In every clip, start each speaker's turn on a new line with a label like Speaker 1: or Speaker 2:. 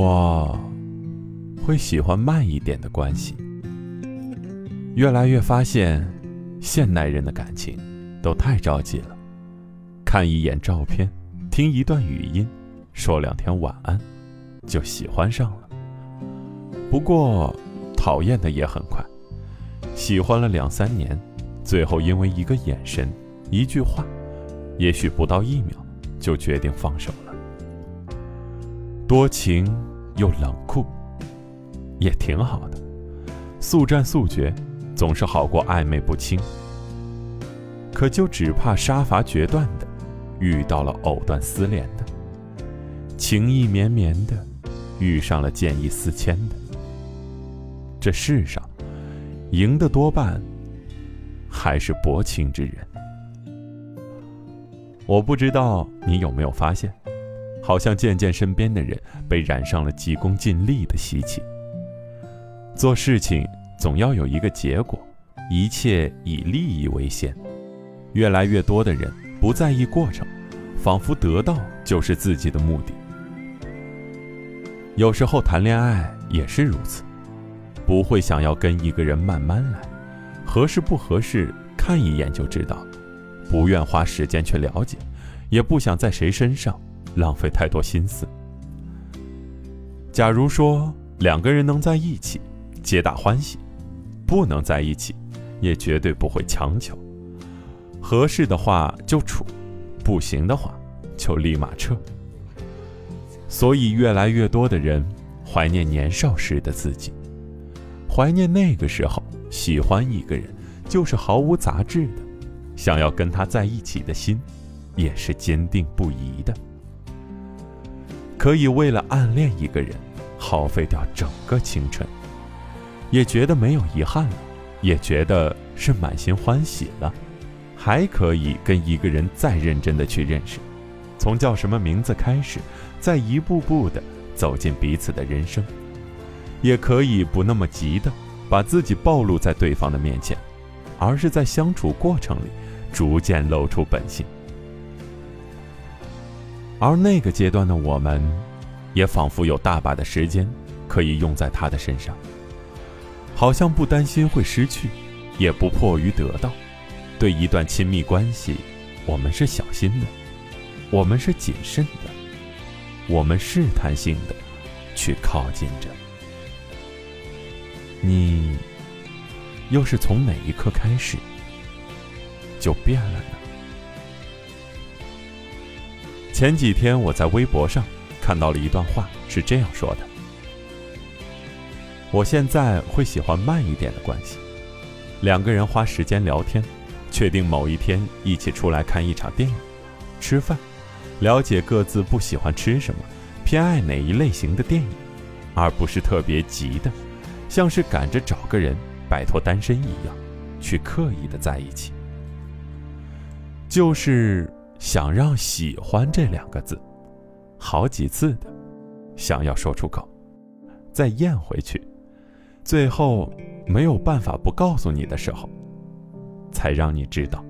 Speaker 1: 我会喜欢慢一点的关系。越来越发现，现代人的感情都太着急了，看一眼照片，听一段语音，说两天晚安，就喜欢上了。不过，讨厌的也很快，喜欢了两三年，最后因为一个眼神、一句话，也许不到一秒，就决定放手了。多情又冷酷，也挺好的，速战速决。总是好过暧昧不清，可就只怕杀伐决断的，遇到了藕断丝连的；情意绵绵的，遇上了见异思迁的。这世上，赢的多半还是薄情之人。我不知道你有没有发现，好像渐渐身边的人被染上了急功近利的习气，做事情。总要有一个结果，一切以利益为先。越来越多的人不在意过程，仿佛得到就是自己的目的。有时候谈恋爱也是如此，不会想要跟一个人慢慢来，合适不合适看一眼就知道，不愿花时间去了解，也不想在谁身上浪费太多心思。假如说两个人能在一起，皆大欢喜。不能在一起，也绝对不会强求。合适的话就处，不行的话就立马撤。所以，越来越多的人怀念年少时的自己，怀念那个时候喜欢一个人就是毫无杂质的，想要跟他在一起的心也是坚定不移的。可以为了暗恋一个人，耗费掉整个青春。也觉得没有遗憾了，也觉得是满心欢喜了，还可以跟一个人再认真的去认识，从叫什么名字开始，再一步步的走进彼此的人生，也可以不那么急的把自己暴露在对方的面前，而是在相处过程里逐渐露出本性。而那个阶段的我们，也仿佛有大把的时间可以用在他的身上。好像不担心会失去，也不迫于得到。对一段亲密关系，我们是小心的，我们是谨慎的，我们试探性的去靠近着。你又是从哪一刻开始就变了呢？前几天我在微博上看到了一段话，是这样说的。我现在会喜欢慢一点的关系，两个人花时间聊天，确定某一天一起出来看一场电影、吃饭，了解各自不喜欢吃什么，偏爱哪一类型的电影，而不是特别急的，像是赶着找个人摆脱单身一样，去刻意的在一起，就是想让“喜欢”这两个字，好几次的想要说出口，再咽回去。最后没有办法不告诉你的时候，才让你知道。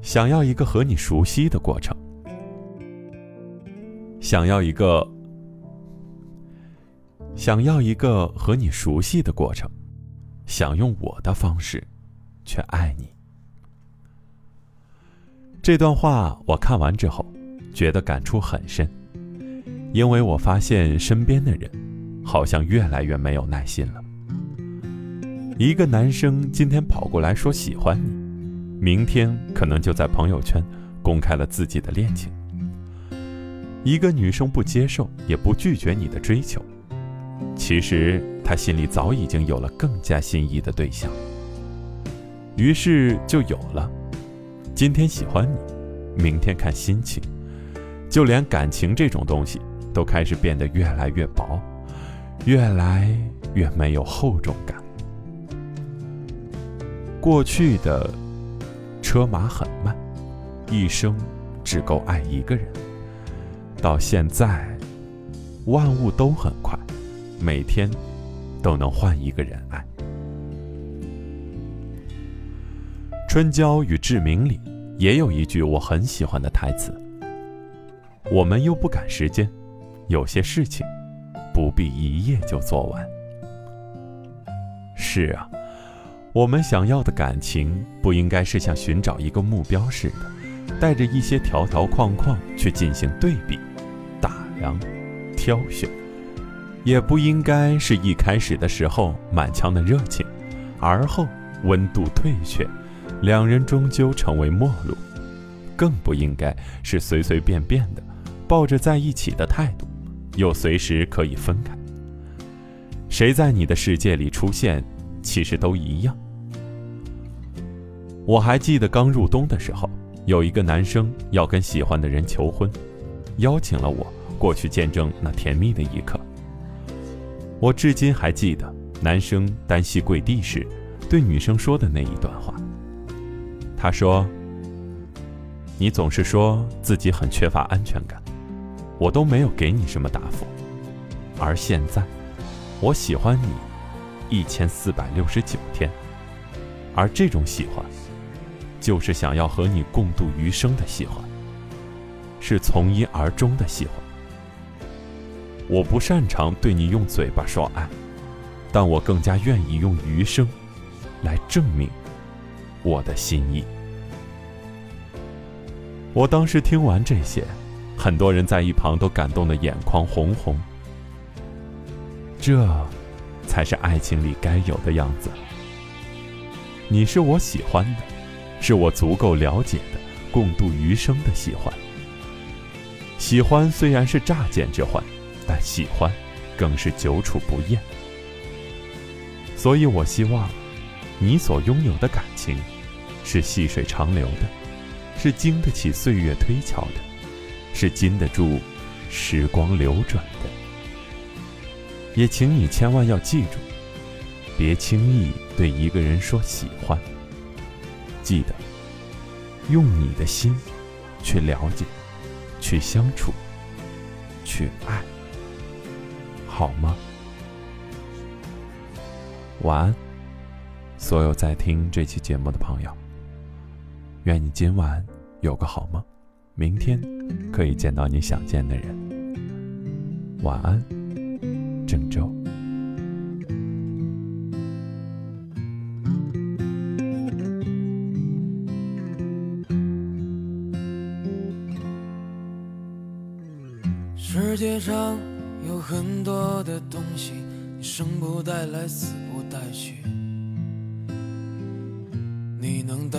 Speaker 1: 想要一个和你熟悉的过程，想要一个想要一个和你熟悉的过程，想用我的方式，去爱你。这段话我看完之后，觉得感触很深，因为我发现身边的人。好像越来越没有耐心了。一个男生今天跑过来说喜欢你，明天可能就在朋友圈公开了自己的恋情。一个女生不接受也不拒绝你的追求，其实她心里早已经有了更加心仪的对象。于是就有了，今天喜欢你，明天看心情，就连感情这种东西都开始变得越来越薄。越来越没有厚重感。过去的车马很慢，一生只够爱一个人。到现在，万物都很快，每天都能换一个人爱。《春娇与志明》里也有一句我很喜欢的台词：“我们又不赶时间，有些事情不必一夜就做完。是啊，我们想要的感情不应该是像寻找一个目标似的，带着一些条条框框去进行对比、打量、挑选；也不应该是一开始的时候满腔的热情，而后温度退却，两人终究成为陌路。更不应该是随随便便的，抱着在一起的态度。又随时可以分开。谁在你的世界里出现，其实都一样。我还记得刚入冬的时候，有一个男生要跟喜欢的人求婚，邀请了我过去见证那甜蜜的一刻。我至今还记得男生单膝跪地时，对女生说的那一段话。他说：“你总是说自己很缺乏安全感。”我都没有给你什么答复，而现在，我喜欢你一千四百六十九天，而这种喜欢，就是想要和你共度余生的喜欢，是从一而终的喜欢。我不擅长对你用嘴巴说爱，但我更加愿意用余生来证明我的心意。我当时听完这些。很多人在一旁都感动的眼眶红红，这才是爱情里该有的样子。你是我喜欢的，是我足够了解的，共度余生的喜欢。喜欢虽然是乍见之欢，但喜欢更是久处不厌。所以我希望，你所拥有的感情，是细水长流的，是经得起岁月推敲的。是经得住时光流转的，也请你千万要记住，别轻易对一个人说喜欢。记得用你的心去了解、去相处、去爱，好吗？晚安，所有在听这期节目的朋友。愿你今晚有个好梦。明天可以见到你想见的人。晚安，郑州。
Speaker 2: 世界上有很多的东西，你生不带来，死不带去。你能带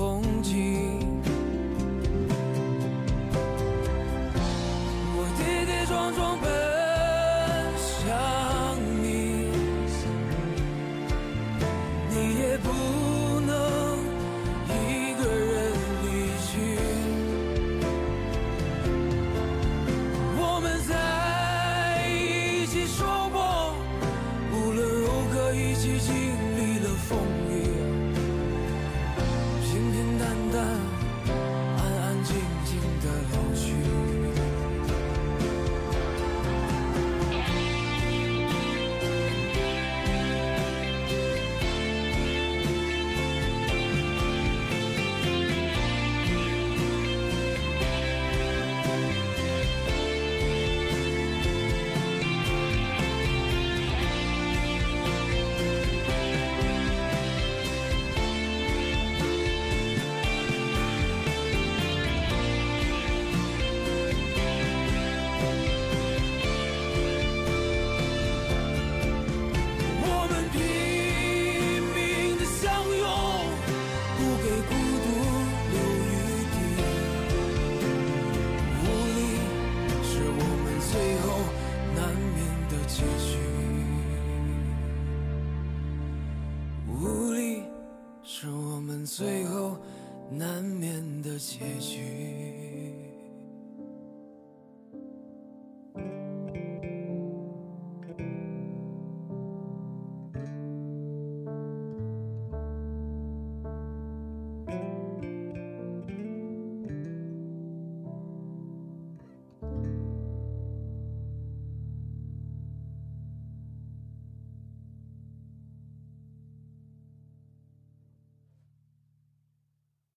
Speaker 2: 的